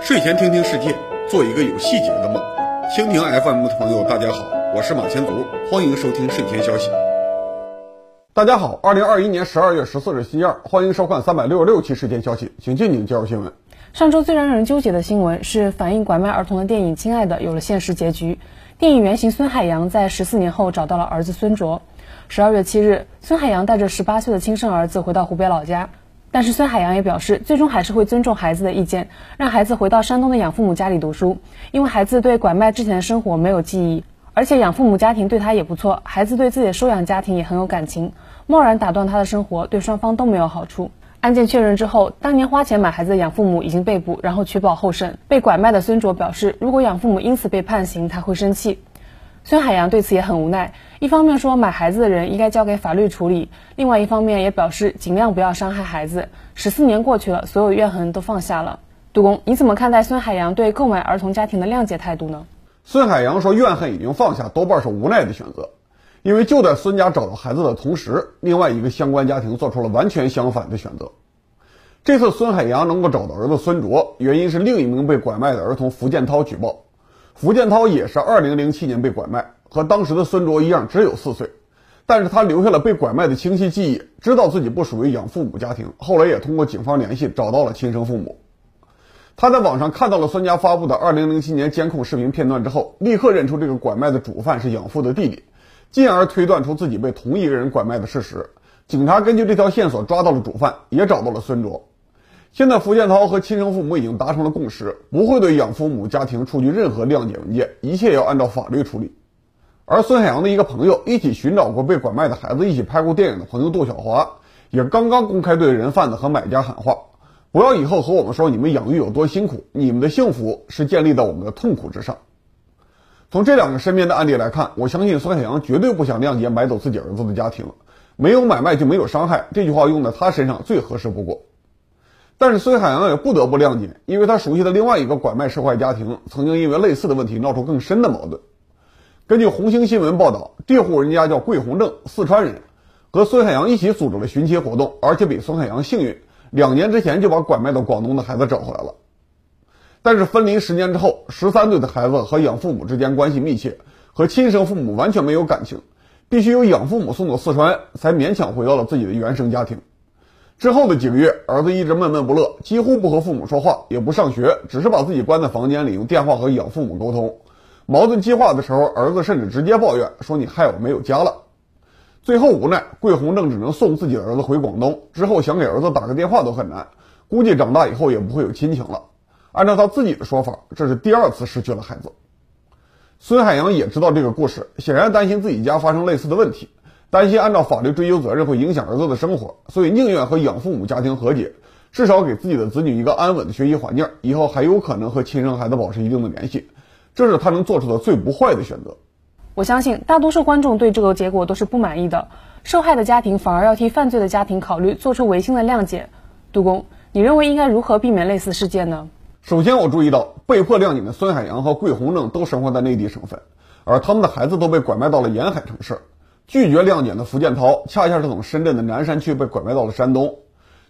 睡前听听世界，做一个有细节的梦。蜻蜓 FM 的朋友，大家好，我是马前卒，欢迎收听睡前消息。大家好，二零二一年十二月十四日星期二，欢迎收看三百六十六期睡前消息，请静静介绍新闻。上周最让人纠结的新闻是反映拐卖儿童的电影《亲爱的》有了现实结局。电影原型孙海洋在十四年后找到了儿子孙卓。十二月七日，孙海洋带着十八岁的亲生儿子回到湖北老家。但是孙海洋也表示，最终还是会尊重孩子的意见，让孩子回到山东的养父母家里读书，因为孩子对拐卖之前的生活没有记忆，而且养父母家庭对他也不错，孩子对自己的收养家庭也很有感情，贸然打断他的生活，对双方都没有好处。案件确认之后，当年花钱买孩子的养父母已经被捕，然后取保候审。被拐卖的孙卓表示，如果养父母因此被判刑，他会生气。孙海洋对此也很无奈，一方面说买孩子的人应该交给法律处理，另外一方面也表示尽量不要伤害孩子。十四年过去了，所有怨恨都放下了。杜工，你怎么看待孙海洋对购买儿童家庭的谅解态度呢？孙海洋说，怨恨已经放下，多半是无奈的选择，因为就在孙家找到孩子的同时，另外一个相关家庭做出了完全相反的选择。这次孙海洋能够找到儿子孙卓，原因是另一名被拐卖的儿童福建涛举报。福建涛也是二零零七年被拐卖，和当时的孙卓一样，只有四岁。但是他留下了被拐卖的清晰记忆，知道自己不属于养父母家庭。后来也通过警方联系找到了亲生父母。他在网上看到了孙家发布的二零零七年监控视频片段之后，立刻认出这个拐卖的主犯是养父的弟弟，进而推断出自己被同一个人拐卖的事实。警察根据这条线索抓到了主犯，也找到了孙卓。现在，福建涛和亲生父母已经达成了共识，不会对养父母家庭出具任何谅解文件，一切要按照法律处理。而孙海洋的一个朋友，一起寻找过被拐卖的孩子，一起拍过电影的朋友杜小华，也刚刚公开对人贩子和买家喊话：不要以后和我们说你们养育有多辛苦，你们的幸福是建立在我们的痛苦之上。从这两个身边的案例来看，我相信孙海洋绝对不想谅解买走自己儿子的家庭，没有买卖就没有伤害，这句话用在他身上最合适不过。但是孙海洋也不得不谅解，因为他熟悉的另外一个拐卖受害家庭，曾经因为类似的问题闹出更深的矛盾。根据红星新闻报道，这户人家叫桂红正，四川人，和孙海洋一起组织了寻亲活动，而且比孙海洋幸运，两年之前就把拐卖到广东的孩子找回来了。但是分离十年之后，十三岁的孩子和养父母之间关系密切，和亲生父母完全没有感情，必须由养父母送到四川，才勉强回到了自己的原生家庭。之后的几个月，儿子一直闷闷不乐，几乎不和父母说话，也不上学，只是把自己关在房间里，用电话和养父母沟通。矛盾激化的时候，儿子甚至直接抱怨说：“你害我没有家了。”最后无奈，桂红正只能送自己的儿子回广东。之后想给儿子打个电话都很难，估计长大以后也不会有亲情了。按照他自己的说法，这是第二次失去了孩子。孙海洋也知道这个故事，显然担心自己家发生类似的问题。担心按照法律追究责任会影响儿子的生活，所以宁愿和养父母家庭和解，至少给自己的子女一个安稳的学习环境，以后还有可能和亲生孩子保持一定的联系，这是他能做出的最不坏的选择。我相信大多数观众对这个结果都是不满意的，受害的家庭反而要替犯罪的家庭考虑，做出违心的谅解。杜工，你认为应该如何避免类似事件呢？首先，我注意到被迫谅解的孙海洋和桂红正都生活在内地省份，而他们的孩子都被拐卖到了沿海城市。拒绝谅解的福建涛，恰恰是从深圳的南山区被拐卖到了山东。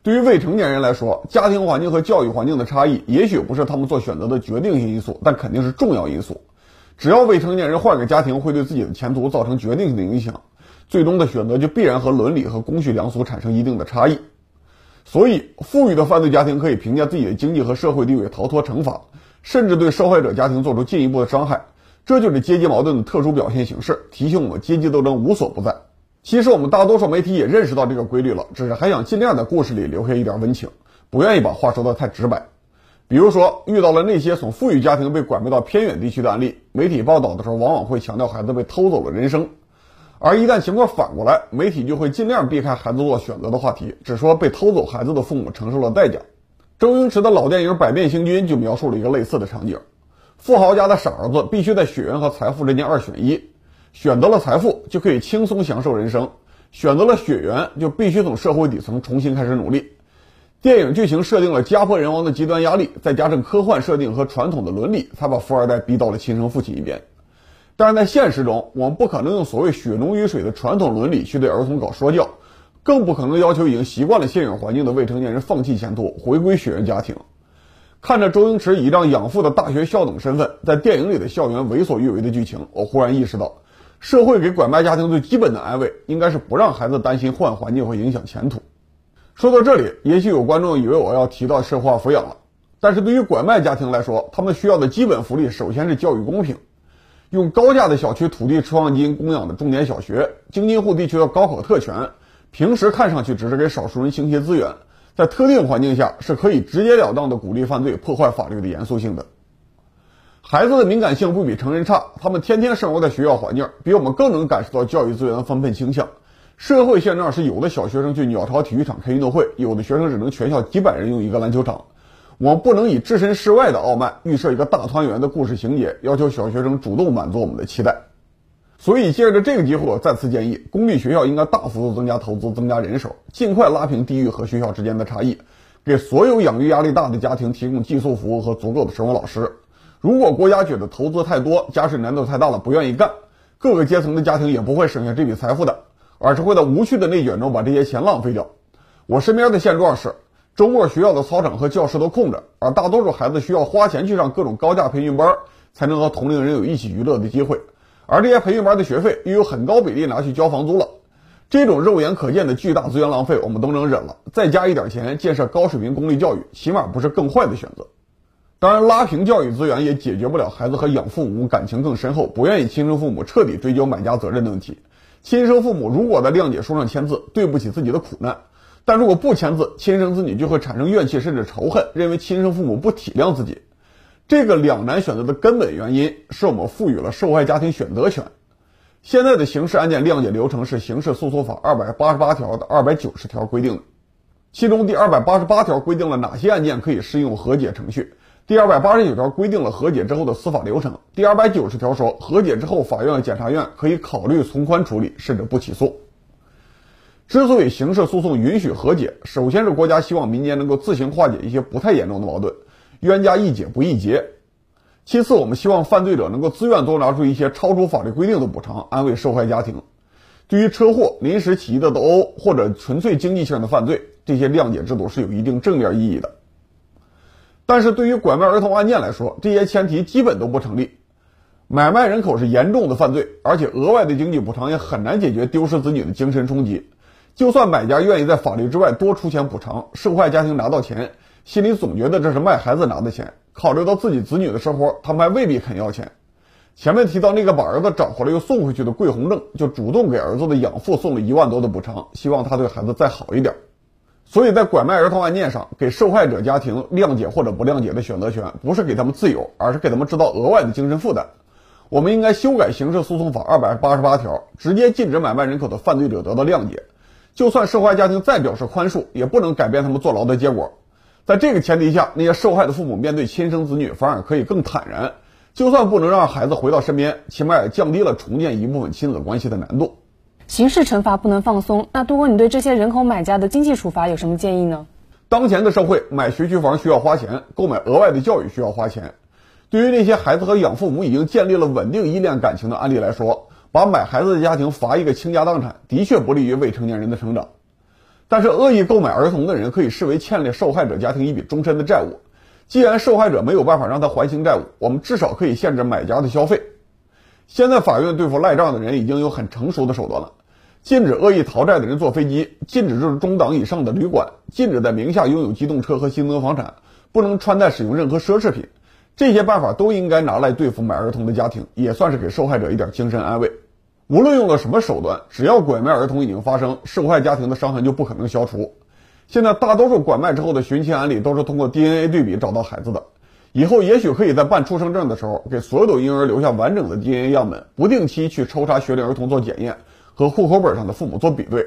对于未成年人来说，家庭环境和教育环境的差异，也许不是他们做选择的决定性因素，但肯定是重要因素。只要未成年人换个家庭会对自己的前途造成决定性的影响，最终的选择就必然和伦理和公序良俗产生一定的差异。所以，富裕的犯罪家庭可以凭借自己的经济和社会地位逃脱惩罚，甚至对受害者家庭做出进一步的伤害。这就是阶级矛盾的特殊表现形式，提醒我们阶级斗争无所不在。其实我们大多数媒体也认识到这个规律了，只是还想尽量在故事里留下一点温情，不愿意把话说得太直白。比如说，遇到了那些从富裕家庭被拐卖到偏远地区的案例，媒体报道的时候往往会强调孩子被偷走了人生，而一旦情况反过来，媒体就会尽量避开孩子做选择的话题，只说被偷走孩子的父母承受了代价。周星驰的老电影《百变星君》就描述了一个类似的场景。富豪家的傻儿子必须在血缘和财富之间二选一，选择了财富就可以轻松享受人生，选择了血缘就必须从社会底层重新开始努力。电影剧情设定了家破人亡的极端压力，再加上科幻设定和传统的伦理，才把富二代逼到了亲生父亲一边。但是在现实中，我们不可能用所谓血浓于水的传统伦理去对儿童搞说教，更不可能要求已经习惯了现有环境的未成年人放弃前途，回归血缘家庭。看着周星驰以一张养父的大学校董身份在电影里的校园为所欲为的剧情，我忽然意识到，社会给拐卖家庭最基本的安慰，应该是不让孩子担心换环境会影响前途。说到这里，也许有观众以为我要提到社会化抚养了，但是对于拐卖家庭来说，他们需要的基本福利首先是教育公平。用高价的小区土地出让金供养的重点小学，京津沪地区的高考特权，平时看上去只是给少数人倾斜资源。在特定环境下，是可以直截了当的鼓励犯罪、破坏法律的严肃性的。孩子的敏感性不比成人差，他们天天生活在学校环境，比我们更能感受到教育资源的分配倾向。社会现状是，有的小学生去鸟巢体育场开运动会，有的学生只能全校几百人用一个篮球场。我们不能以置身事外的傲慢，预设一个大团圆的故事情节，要求小学生主动满足我们的期待。所以，借着这个机会，我再次建议，公立学校应该大幅度增加投资，增加人手，尽快拉平地域和学校之间的差异，给所有养育压力大的家庭提供寄宿服务和足够的生活老师。如果国家觉得投资太多，家事难度太大了，不愿意干，各个阶层的家庭也不会省下这笔财富的，而是会在无序的内卷中把这些钱浪费掉。我身边的现状是，周末学校的操场和教室都空着，而大多数孩子需要花钱去上各种高价培训班，才能和同龄人有一起娱乐的机会。而这些培训班的学费又有很高比例拿去交房租了，这种肉眼可见的巨大资源浪费，我们都能忍了。再加一点钱建设高水平公立教育，起码不是更坏的选择。当然，拉平教育资源也解决不了孩子和养父母感情更深厚，不愿意亲生父母彻底追究买家责任的问题。亲生父母如果在谅解书上签字，对不起自己的苦难；但如果不签字，亲生子女就会产生怨气甚至仇恨，认为亲生父母不体谅自己。这个两难选择的根本原因是我们赋予了受害家庭选择权。现在的刑事案件谅解流程是《刑事诉讼法》二百八十八条的二百九十条规定的，其中第二百八十八条规定了哪些案件可以适用和解程序，第二百八十九条规定了和解之后的司法流程，第二百九十条说和解之后，法院、检察院可以考虑从宽处理，甚至不起诉。之所以刑事诉讼允许和解，首先是国家希望民间能够自行化解一些不太严重的矛盾。冤家宜解不宜结。其次，我们希望犯罪者能够自愿多拿出一些超出法律规定的补偿，安慰受害家庭。对于车祸、临时起意的斗殴或者纯粹经济性的犯罪，这些谅解制度是有一定正面意义的。但是对于拐卖儿童案件来说，这些前提基本都不成立。买卖人口是严重的犯罪，而且额外的经济补偿也很难解决丢失子女的精神冲击。就算买家愿意在法律之外多出钱补偿，受害家庭拿到钱。心里总觉得这是卖孩子拿的钱，考虑到自己子女的生活，他们还未必肯要钱。前面提到那个把儿子找回来又送回去的桂红正，就主动给儿子的养父送了一万多的补偿，希望他对孩子再好一点。所以在拐卖儿童案件上，给受害者家庭谅解或者不谅解的选择权，不是给他们自由，而是给他们制造额外的精神负担。我们应该修改刑事诉讼法二百八十八条，直接禁止买卖人口的犯罪者得到谅解。就算受害家庭再表示宽恕，也不能改变他们坐牢的结果。在这个前提下，那些受害的父母面对亲生子女反而可以更坦然。就算不能让孩子回到身边，起码也降低了重建一部分亲子关系的难度。刑事惩罚不能放松，那杜哥，你对这些人口买家的经济处罚有什么建议呢？当前的社会，买学区房需要花钱，购买额外的教育需要花钱。对于那些孩子和养父母已经建立了稳定依恋感情的案例来说，把买孩子的家庭罚一个倾家荡产，的确不利于未成年人的成长。但是，恶意购买儿童的人可以视为欠了受害者家庭一笔终身的债务。既然受害者没有办法让他还清债务，我们至少可以限制买家的消费。现在，法院对付赖账的人已经有很成熟的手段了：禁止恶意逃债的人坐飞机，禁止入中档以上的旅馆，禁止在名下拥有机动车和新增房产，不能穿戴使用任何奢侈品。这些办法都应该拿来对付买儿童的家庭，也算是给受害者一点精神安慰。无论用了什么手段，只要拐卖儿童已经发生，受害家庭的伤痕就不可能消除。现在大多数拐卖之后的寻亲案例都是通过 DNA 对比找到孩子的。以后也许可以在办出生证的时候，给所有的婴儿留下完整的 DNA 样本，不定期去抽查学龄儿童做检验，和户口本上的父母做比对。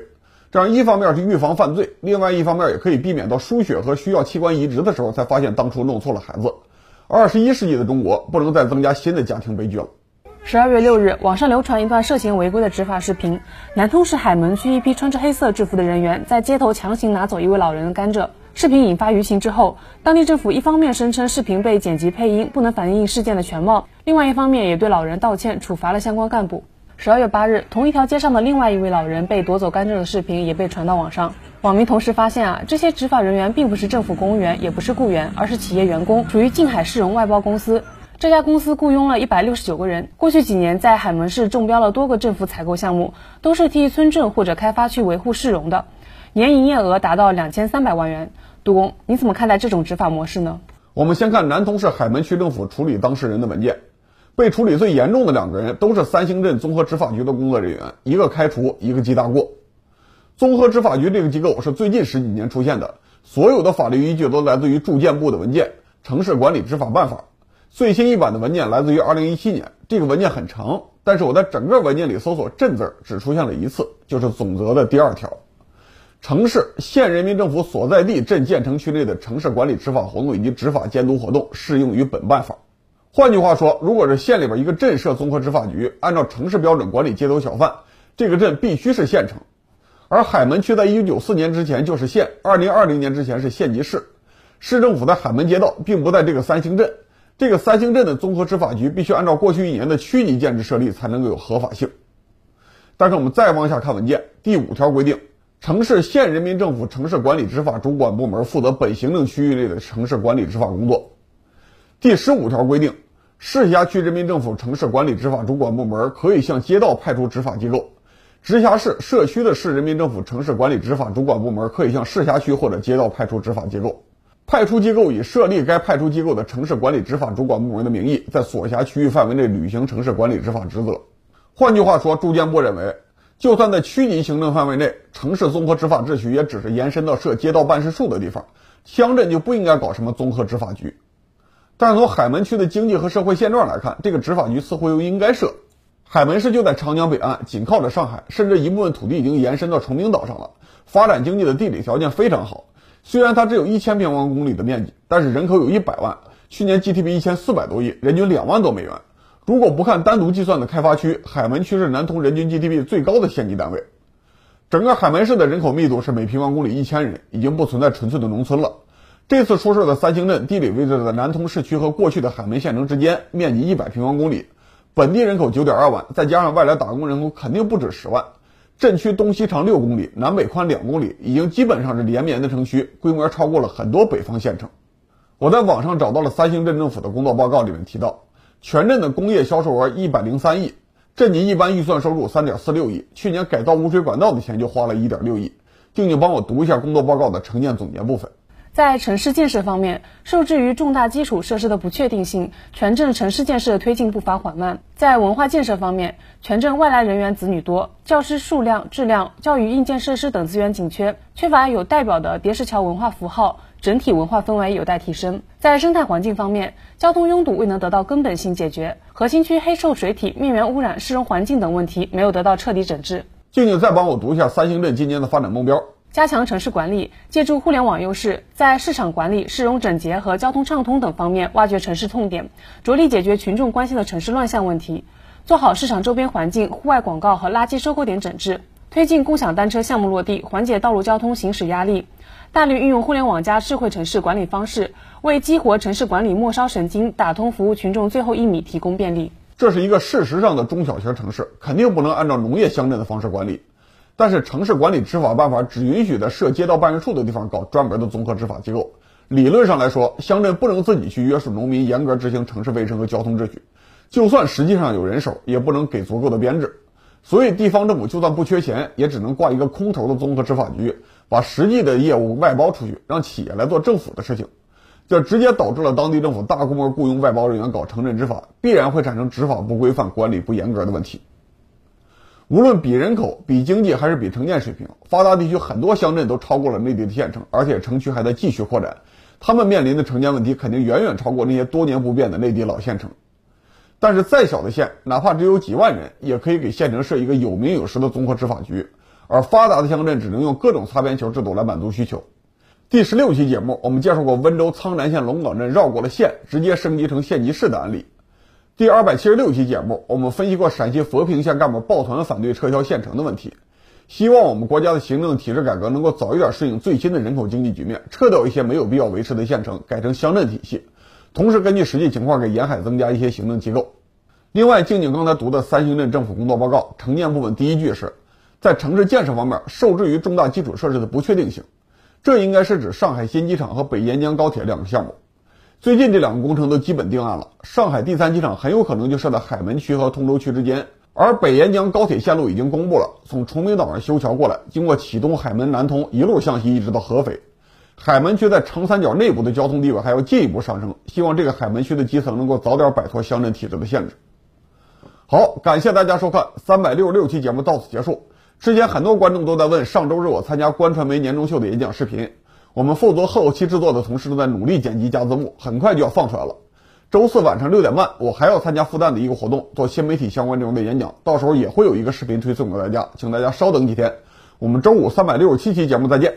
这样一方面是预防犯罪，另外一方面也可以避免到输血和需要器官移植的时候才发现当初弄错了孩子。二十一世纪的中国不能再增加新的家庭悲剧了。十二月六日，网上流传一段涉嫌违规的执法视频。南通市海门区一批穿着黑色制服的人员在街头强行拿走一位老人的甘蔗。视频引发舆情之后，当地政府一方面声称视频被剪辑配音，不能反映事件的全貌；另外一方面也对老人道歉，处罚了相关干部。十二月八日，同一条街上的另外一位老人被夺走甘蔗的视频也被传到网上。网民同时发现啊，这些执法人员并不是政府公务员，也不是雇员，而是企业员工，属于静海市容外包公司。这家公司雇佣了一百六十九个人，过去几年在海门市中标了多个政府采购项目，都是替村镇或者开发区维护市容的，年营业额达到两千三百万元。杜工，你怎么看待这种执法模式呢？我们先看南通市海门区政府处理当事人的文件。被处理最严重的两个人都是三星镇综合执法局的工作人员，一个开除，一个记大过。综合执法局这个机构是最近十几年出现的，所有的法律依据都来自于住建部的文件《城市管理执法办法》，最新一版的文件来自于二零一七年。这个文件很长，但是我在整个文件里搜索“镇”字只出现了一次，就是总则的第二条：城市县人民政府所在地镇建成区内的城市管理执法活动以及执法监督活动适用于本办法。换句话说，如果是县里边一个镇设综合执法局，按照城市标准管理街头小贩，这个镇必须是县城。而海门区在一九九四年之前就是县，二零二零年之前是县级市。市政府在海门街道，并不在这个三星镇。这个三星镇的综合执法局必须按照过去一年的区级建制设立，才能够有合法性。但是我们再往下看文件，第五条规定，城市县人民政府城市管理执法主管部门负责本行政区域内的城市管理执法工作。第十五条规定，市辖区人民政府城市管理执法主管部门可以向街道派出执法机构；直辖市、社区的市人民政府城市管理执法主管部门可以向市辖区或者街道派出执法机构。派出机构以设立该派出机构的城市管理执法主管部门的名义，在所辖区域范围内履行城市管理执法职责。换句话说，住建部认为，就算在区级行政范围内，城市综合执法秩序也只是延伸到设街道办事处的地方，乡镇就不应该搞什么综合执法局。但是从海门区的经济和社会现状来看，这个执法局似乎又应该设。海门市就在长江北岸，紧靠着上海，甚至一部分土地已经延伸到崇明岛上了，发展经济的地理条件非常好。虽然它只有一千平方公里的面积，但是人口有一百万，去年 GDP 一千四百多亿，人均两万多美元。如果不看单独计算的开发区，海门区是南通人均 GDP 最高的县级单位。整个海门市的人口密度是每平方公里一千人，已经不存在纯粹的农村了。这次出事的三星镇地理位置在南通市区和过去的海门县城之间，面积一百平方公里，本地人口九点二万，再加上外来打工人口，肯定不止十万。镇区东西长六公里，南北宽两公里，已经基本上是连绵的城区，规模超过了很多北方县城。我在网上找到了三星镇政府的工作报告，里面提到，全镇的工业销售额一百零三亿，镇级一般预算收入三点四六亿，去年改造污水管道的钱就花了一点六亿。静静帮我读一下工作报告的成建总结部分。在城市建设方面，受制于重大基础设施的不确定性，全镇城市建设推进步伐缓慢。在文化建设方面，全镇外来人员子女多，教师数量、质量、教育硬件设施等资源紧缺，缺乏有代表的叠石桥文化符号，整体文化氛围有待提升。在生态环境方面，交通拥堵未能得到根本性解决，核心区黑臭水体、面源污染、市容环境等问题没有得到彻底整治。静静再帮我读一下三星镇今年的发展目标。加强城市管理，借助互联网优势，在市场管理、市容整洁和交通畅通等方面挖掘城市痛点，着力解决群众关心的城市乱象问题，做好市场周边环境、户外广告和垃圾收购点整治，推进共享单车项目落地，缓解道路交通行驶压力，大力运用互联网加智慧城市管理方式，为激活城市管理末梢神经、打通服务群众最后一米提供便利。这是一个事实上的中小型城市，肯定不能按照农业乡镇的方式管理。但是城市管理执法办法只允许在设街道办事处的地方搞专门的综合执法机构。理论上来说，乡镇不能自己去约束农民严格执行城市卫生和交通秩序，就算实际上有人手，也不能给足够的编制。所以地方政府就算不缺钱，也只能挂一个空头的综合执法局，把实际的业务外包出去，让企业来做政府的事情。这直接导致了当地政府大规模雇佣外包人员搞城镇执法，必然会产生执法不规范、管理不严格的问题。无论比人口、比经济还是比城建水平，发达地区很多乡镇都超过了内地的县城，而且城区还在继续扩展。他们面临的城建问题肯定远远超过那些多年不变的内地老县城。但是再小的县，哪怕只有几万人，也可以给县城设一个有名有实的综合执法局。而发达的乡镇只能用各种擦边球制度来满足需求。第十六期节目，我们介绍过温州苍南县龙岗镇绕过了县，直接升级成县级市的案例。第二百七十六期节目，我们分析过陕西佛坪县干部抱团反对撤销县城的问题。希望我们国家的行政体制改革能够早一点适应最新的人口经济局面，撤掉一些没有必要维持的县城，改成乡镇体系。同时，根据实际情况给沿海增加一些行政机构。另外，静静刚才读的三星镇政府工作报告城建部分第一句是，在城市建设方面受制于重大基础设施的不确定性，这应该是指上海新机场和北沿江高铁两个项目。最近这两个工程都基本定案了，上海第三机场很有可能就设在海门区和通州区之间，而北沿江高铁线路已经公布了，从崇明岛上修桥过来，经过启东、海门、南通，一路向西一直到合肥。海门区在长三角内部的交通地位还要进一步上升，希望这个海门区的基层能够早点摆脱乡镇体制的限制。好，感谢大家收看三百六十六期节目，到此结束。之前很多观众都在问，上周日我参加官传媒年终秀的演讲视频。我们负责后期制作的同事都在努力剪辑加字幕，很快就要放出来了。周四晚上六点半，我还要参加复旦的一个活动，做新媒体相关内容的演讲，到时候也会有一个视频推送给大家，请大家稍等几天。我们周五三百六十七期节目再见。